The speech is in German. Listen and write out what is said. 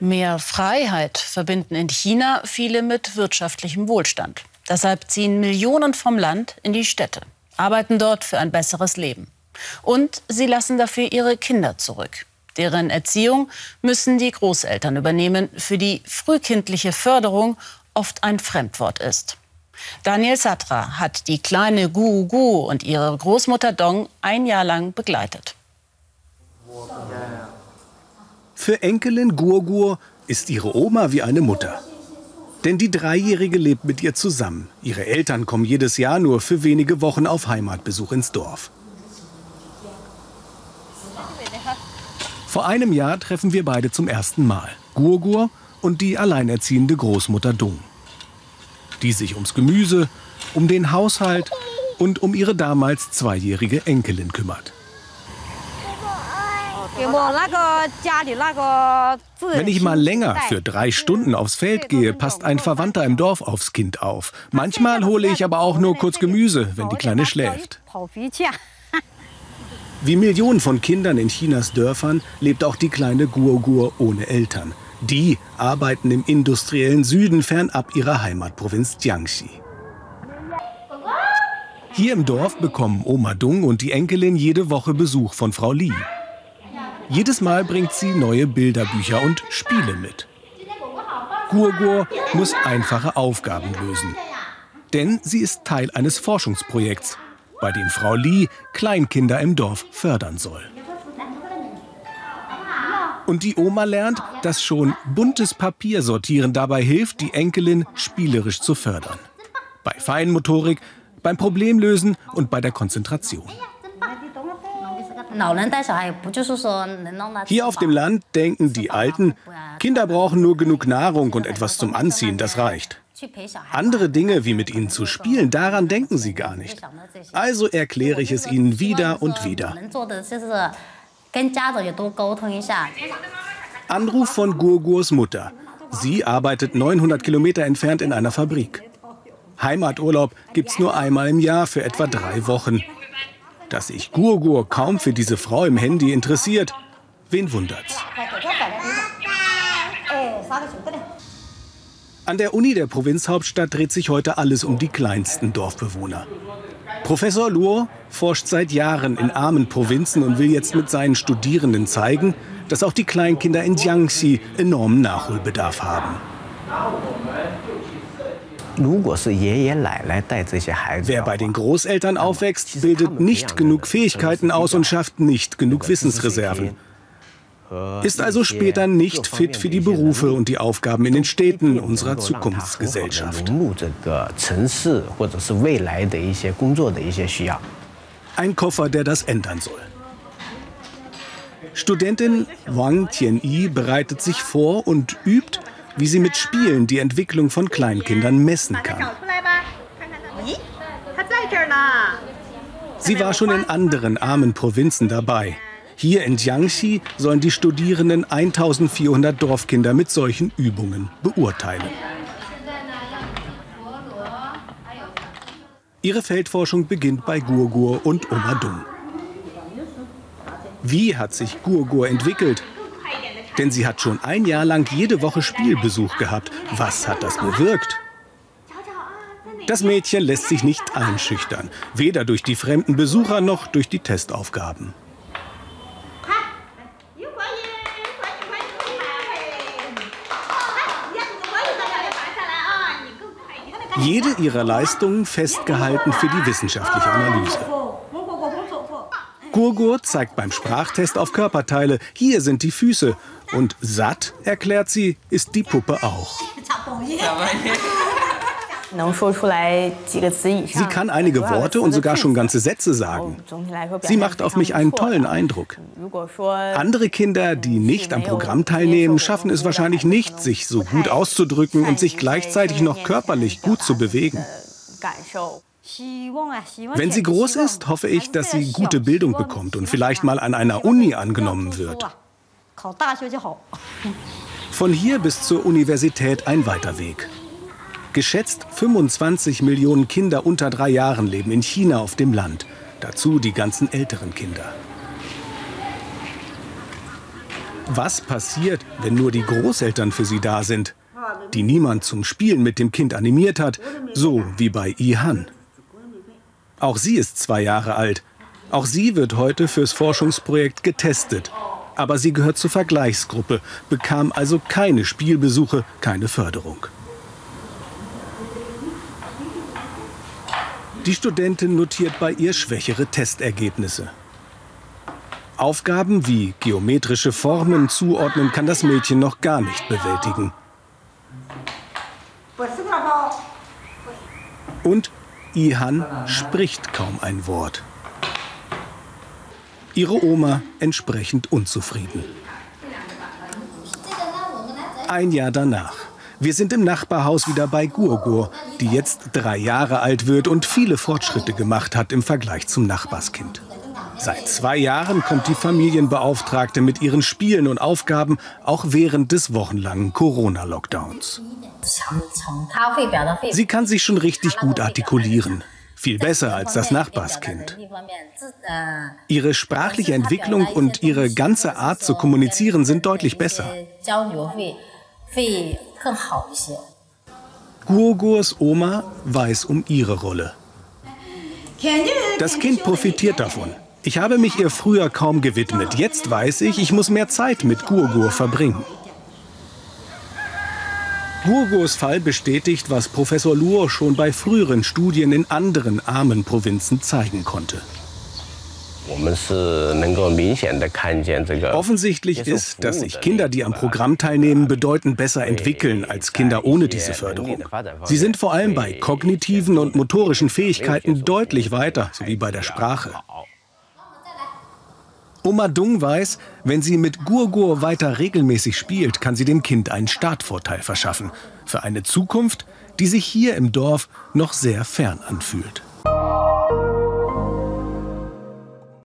Mehr Freiheit verbinden in China viele mit wirtschaftlichem Wohlstand. Deshalb ziehen Millionen vom Land in die Städte, arbeiten dort für ein besseres Leben. Und sie lassen dafür ihre Kinder zurück. Deren Erziehung müssen die Großeltern übernehmen, für die frühkindliche Förderung oft ein Fremdwort ist. Daniel Satra hat die kleine Gu Gu und ihre Großmutter Dong ein Jahr lang begleitet. Für Enkelin Gurgur ist ihre Oma wie eine Mutter. Denn die Dreijährige lebt mit ihr zusammen. Ihre Eltern kommen jedes Jahr nur für wenige Wochen auf Heimatbesuch ins Dorf. Vor einem Jahr treffen wir beide zum ersten Mal. Gurgur und die alleinerziehende Großmutter Dung. Die sich ums Gemüse, um den Haushalt und um ihre damals zweijährige Enkelin kümmert. Wenn ich mal länger für drei Stunden aufs Feld gehe, passt ein Verwandter im Dorf aufs Kind auf. Manchmal hole ich aber auch nur kurz Gemüse, wenn die Kleine schläft. Wie Millionen von Kindern in Chinas Dörfern lebt auch die kleine Guogur ohne Eltern. Die arbeiten im industriellen Süden fernab ihrer Heimatprovinz Jiangxi. Hier im Dorf bekommen Oma Dung und die Enkelin jede Woche Besuch von Frau Li. Jedes Mal bringt sie neue Bilderbücher und Spiele mit. Gurgur muss einfache Aufgaben lösen. Denn sie ist Teil eines Forschungsprojekts, bei dem Frau Li Kleinkinder im Dorf fördern soll. Und die Oma lernt, dass schon buntes Papier sortieren dabei hilft, die Enkelin spielerisch zu fördern. Bei Feinmotorik, beim Problemlösen und bei der Konzentration. Hier auf dem Land denken die Alten, Kinder brauchen nur genug Nahrung und etwas zum Anziehen, das reicht. Andere Dinge, wie mit ihnen zu spielen, daran denken sie gar nicht. Also erkläre ich es ihnen wieder und wieder. Anruf von Gurgurs Mutter. Sie arbeitet 900 Kilometer entfernt in einer Fabrik. Heimaturlaub gibt's nur einmal im Jahr für etwa drei Wochen. Dass sich Gurgur kaum für diese Frau im Handy interessiert, wen wundert's? An der Uni der Provinzhauptstadt dreht sich heute alles um die kleinsten Dorfbewohner. Professor Luo forscht seit Jahren in armen Provinzen und will jetzt mit seinen Studierenden zeigen, dass auch die Kleinkinder in Jiangxi enormen Nachholbedarf haben. Wer bei den Großeltern aufwächst, bildet nicht genug Fähigkeiten aus und schafft nicht genug Wissensreserven. Ist also später nicht fit für die Berufe und die Aufgaben in den Städten unserer Zukunftsgesellschaft. Ein Koffer, der das ändern soll. Studentin Wang Tianyi bereitet sich vor und übt, wie sie mit Spielen die Entwicklung von Kleinkindern messen kann. Sie war schon in anderen armen Provinzen dabei. Hier in Jiangxi sollen die Studierenden 1400 Dorfkinder mit solchen Übungen beurteilen. Ihre Feldforschung beginnt bei Gurgur und Omadung. Wie hat sich Gurgur entwickelt? Denn sie hat schon ein Jahr lang jede Woche Spielbesuch gehabt. Was hat das bewirkt? Das Mädchen lässt sich nicht einschüchtern, weder durch die fremden Besucher noch durch die Testaufgaben. Jede ihrer Leistungen festgehalten für die wissenschaftliche Analyse. Gurgur zeigt beim Sprachtest auf Körperteile. Hier sind die Füße. Und satt, erklärt sie, ist die Puppe auch. Sie kann einige Worte und sogar schon ganze Sätze sagen. Sie macht auf mich einen tollen Eindruck. Andere Kinder, die nicht am Programm teilnehmen, schaffen es wahrscheinlich nicht, sich so gut auszudrücken und sich gleichzeitig noch körperlich gut zu bewegen. Wenn sie groß ist, hoffe ich, dass sie gute Bildung bekommt und vielleicht mal an einer Uni angenommen wird. Von hier bis zur Universität ein weiter Weg. Geschätzt 25 Millionen Kinder unter drei Jahren leben in China auf dem Land. Dazu die ganzen älteren Kinder. Was passiert, wenn nur die Großeltern für sie da sind? Die niemand zum Spielen mit dem Kind animiert hat, so wie bei Ihan. Auch sie ist zwei Jahre alt. Auch sie wird heute fürs Forschungsprojekt getestet. Aber sie gehört zur Vergleichsgruppe, bekam also keine Spielbesuche, keine Förderung. Die Studentin notiert bei ihr schwächere Testergebnisse. Aufgaben wie geometrische Formen zuordnen kann das Mädchen noch gar nicht bewältigen. Und Ihan spricht kaum ein Wort. Ihre Oma entsprechend unzufrieden. Ein Jahr danach. Wir sind im Nachbarhaus wieder bei Gurgur, die jetzt drei Jahre alt wird und viele Fortschritte gemacht hat im Vergleich zum Nachbarskind. Seit zwei Jahren kommt die Familienbeauftragte mit ihren Spielen und Aufgaben auch während des wochenlangen Corona-Lockdowns. Sie kann sich schon richtig gut artikulieren. Viel besser als das Nachbarskind. Ihre sprachliche Entwicklung und ihre ganze Art zu kommunizieren sind deutlich besser. Guogurs Oma weiß um ihre Rolle. Das Kind profitiert davon. Ich habe mich ihr früher kaum gewidmet. Jetzt weiß ich, ich muss mehr Zeit mit Gurgur verbringen. Gurgurs Fall bestätigt, was Professor Luo schon bei früheren Studien in anderen armen Provinzen zeigen konnte. Offensichtlich ist, dass sich Kinder, die am Programm teilnehmen, bedeutend besser entwickeln als Kinder ohne diese Förderung. Sie sind vor allem bei kognitiven und motorischen Fähigkeiten deutlich weiter, sowie bei der Sprache. Oma Dung weiß, wenn sie mit Gurgur weiter regelmäßig spielt, kann sie dem Kind einen Startvorteil verschaffen. Für eine Zukunft, die sich hier im Dorf noch sehr fern anfühlt.